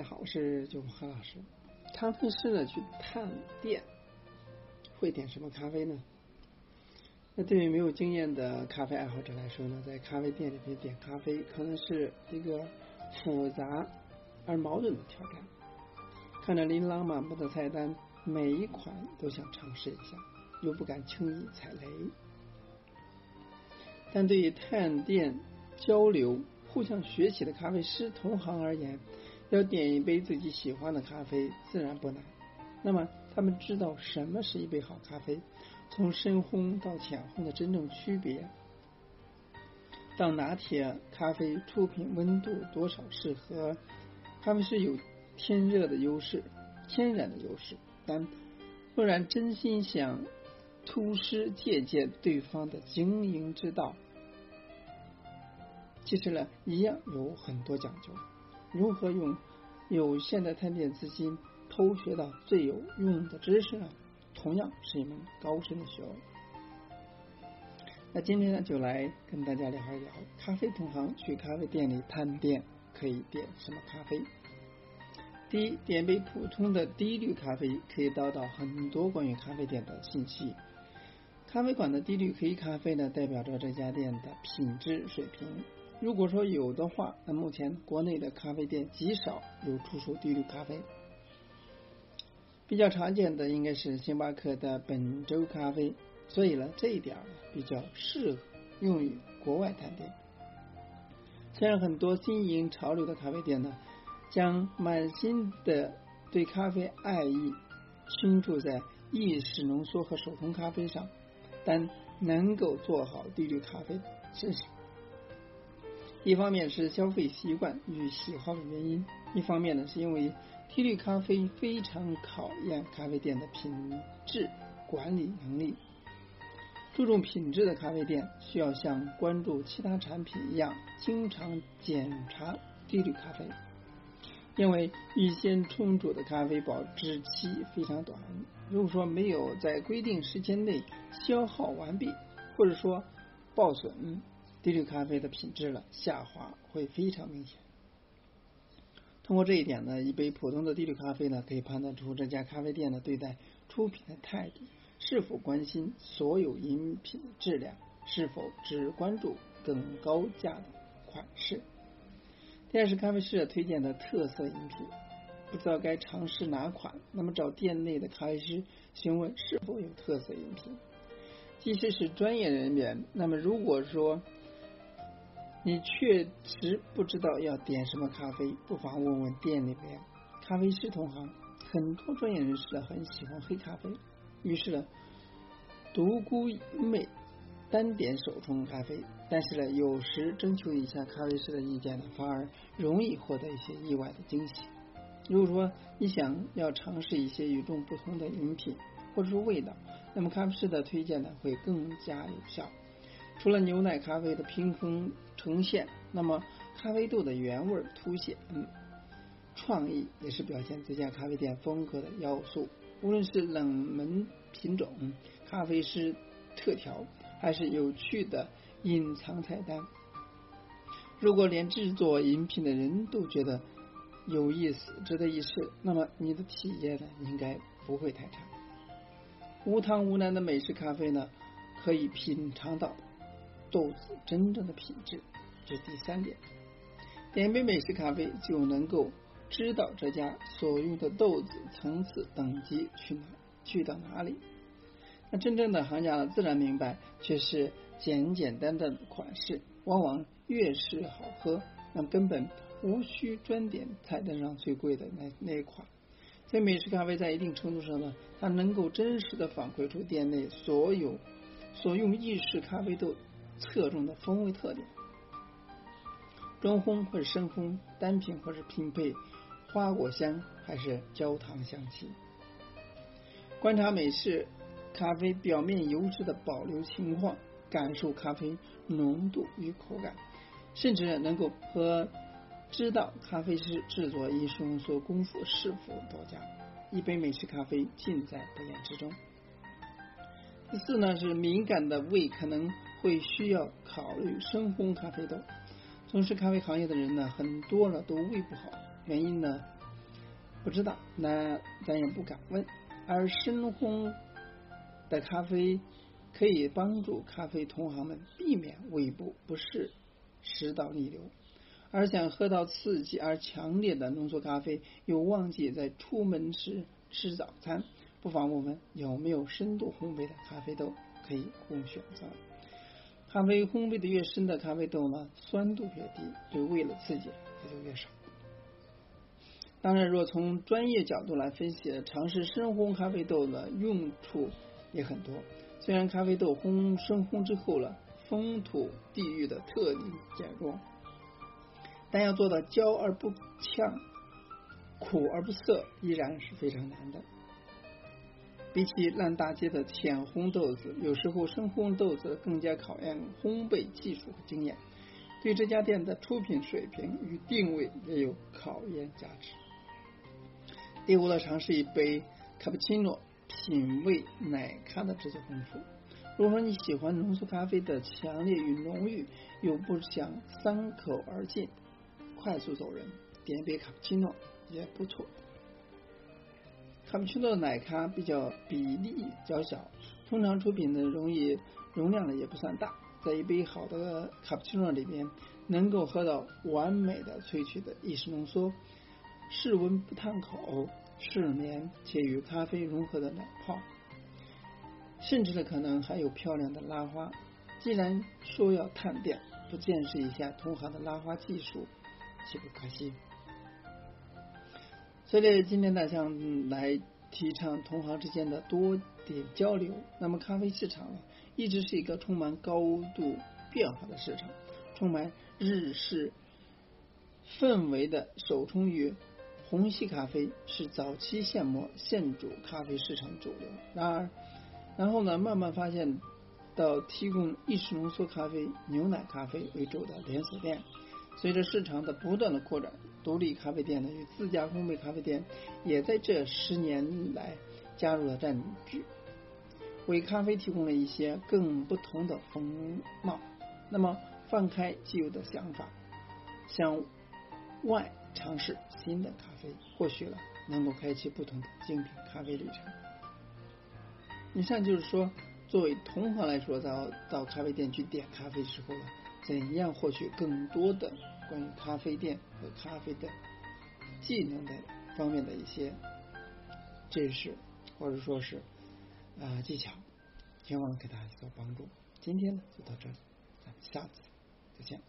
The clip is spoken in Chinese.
大家好，我是九何老师。咖啡师呢去探店，会点什么咖啡呢？那对于没有经验的咖啡爱好者来说呢，在咖啡店里面点咖啡可能是一个复杂而矛盾的挑战。看着琳琅满目的菜单，每一款都想尝试一下，又不敢轻易踩雷。但对于探店交流、互相学习的咖啡师同行而言，要点一杯自己喜欢的咖啡，自然不难。那么，他们知道什么是一杯好咖啡，从深烘到浅烘的真正区别，到拿铁咖啡出品温度多少适合，咖啡师有天热的优势、天然的优势。但若然真心想突师借鉴对方的经营之道，其实呢，一样有很多讲究。如何用有限的探店资金偷学到最有用的知识呢？同样是一门高深的学问。那今天呢，就来跟大家聊一聊咖啡同行去咖啡店里探店可以点什么咖啡。第一，点杯普通的低滤咖啡，可以得到很多关于咖啡店的信息。咖啡馆的低滤黑咖啡呢，代表着这家店的品质水平。如果说有的话，那目前国内的咖啡店极少有出售低滤咖啡，比较常见的应该是星巴克的本周咖啡，所以呢这一点比较适合用于国外探店。虽然很多新颖潮流的咖啡店呢，将满心的对咖啡爱意倾注在意式浓缩和手冲咖啡上，但能够做好低滤咖啡，真是。一方面是消费习惯与喜好的原因，一方面呢是因为低滤咖啡非常考验咖啡店的品质管理能力。注重品质的咖啡店需要像关注其他产品一样，经常检查低滤咖啡，因为预先冲煮的咖啡保质期非常短，如果说没有在规定时间内消耗完毕，或者说报损。低滤咖啡的品质了下滑会非常明显。通过这一点呢，一杯普通的低滤咖啡呢，可以判断出这家咖啡店的对待出品的态度，是否关心所有饮品的质量，是否只关注更高价的款式。第二是咖啡师推荐的特色饮品，不知道该尝试哪款，那么找店内的咖啡师询问是否有特色饮品。即使是专业人员，那么如果说你确实不知道要点什么咖啡，不妨问问店里面咖啡师同行。很多专业人士呢很喜欢黑咖啡，于是呢独孤一昧单点手冲咖啡。但是呢，有时征求一下咖啡师的意见呢，反而容易获得一些意外的惊喜。如果说你想要尝试一些与众不同的饮品或者说味道，那么咖啡师的推荐呢会更加有效。除了牛奶咖啡的平衡呈现，那么咖啡豆的原味凸显，创意也是表现这家咖啡店风格的要素。无论是冷门品种、咖啡师特调，还是有趣的隐藏菜单，如果连制作饮品的人都觉得有意思、值得一试，那么你的体验呢，应该不会太差。无糖无难的美式咖啡呢，可以品尝到。豆子真正的品质，这是第三点。点杯美式咖啡就能够知道这家所用的豆子层次等级去哪去到哪里。那真正的行家自然明白，却是简简单单的款式，往往越是好喝，那根本无需专点菜单上最贵的那那一款。所以美式咖啡在一定程度上呢，它能够真实的反馈出店内所有所用意式咖啡豆。侧重的风味特点，中烘或者深烘，单品或者拼配，花果香还是焦糖香气。观察美式咖啡表面油脂的保留情况，感受咖啡浓度与口感，甚至能够和知道咖啡师制作艺术所功夫是否多佳。一杯美式咖啡尽在不言之中。第四呢，是敏感的胃可能。会需要考虑深烘咖啡豆。从事咖啡行业的人呢，很多了都胃不好，原因呢不知道，那咱也不敢问。而深烘的咖啡可以帮助咖啡同行们避免胃部不适、食道逆流。而想喝到刺激而强烈的浓缩咖啡，又忘记在出门时吃早餐，不妨问问有没有深度烘焙的咖啡豆可以供选择。咖啡烘焙的越深的咖啡豆呢，酸度越低，对胃的刺激也就越少。当然，若从专业角度来分析，尝试深烘咖啡豆的用处也很多。虽然咖啡豆烘深烘之后了，风土地域的特点减弱。但要做到焦而不呛、苦而不涩，依然是非常难的。比起烂大街的浅烘豆子，有时候深烘豆子更加考验烘焙技术和经验，对这家店的出品水平与定位也有考验价值。第五，尝试一杯卡布奇诺，品味奶咖的制作功夫。如果说你喜欢浓缩咖啡的强烈与浓郁，又不想三口而尽。快速走人，点一杯卡布奇诺也不错。卡布奇诺的奶咖比较比例较小，通常出品的容易容量呢也不算大，在一杯好的卡布奇诺里面，能够喝到完美的萃取的意式浓缩，室温不烫口，适绵且与咖啡融合的奶泡，甚至呢可能还有漂亮的拉花。既然说要探店，不见识一下同行的拉花技术？岂不可惜？所以今天大象来提倡同行之间的多点交流。那么咖啡市场呢，一直是一个充满高度变化的市场，充满日式氛围的首冲于虹吸咖啡是早期现磨现煮咖啡市场主流。然而，然后呢，慢慢发现到提供意式浓缩咖啡、牛奶咖啡为主的连锁店。随着市场的不断的扩展，独立咖啡店呢与自家烘焙咖啡店也在这十年来加入了战局，为咖啡提供了一些更不同的风貌。那么，放开既有的想法，向外尝试新的咖啡，或许呢能够开启不同的精品咖啡旅程。以上就是说，作为同行来说，到到咖啡店去点咖啡时候了怎样获取更多的关于咖啡店和咖啡的技能的方面的一些知识，或者说是啊技巧，希望给大家做帮助。今天呢就到这里，咱们下次再见。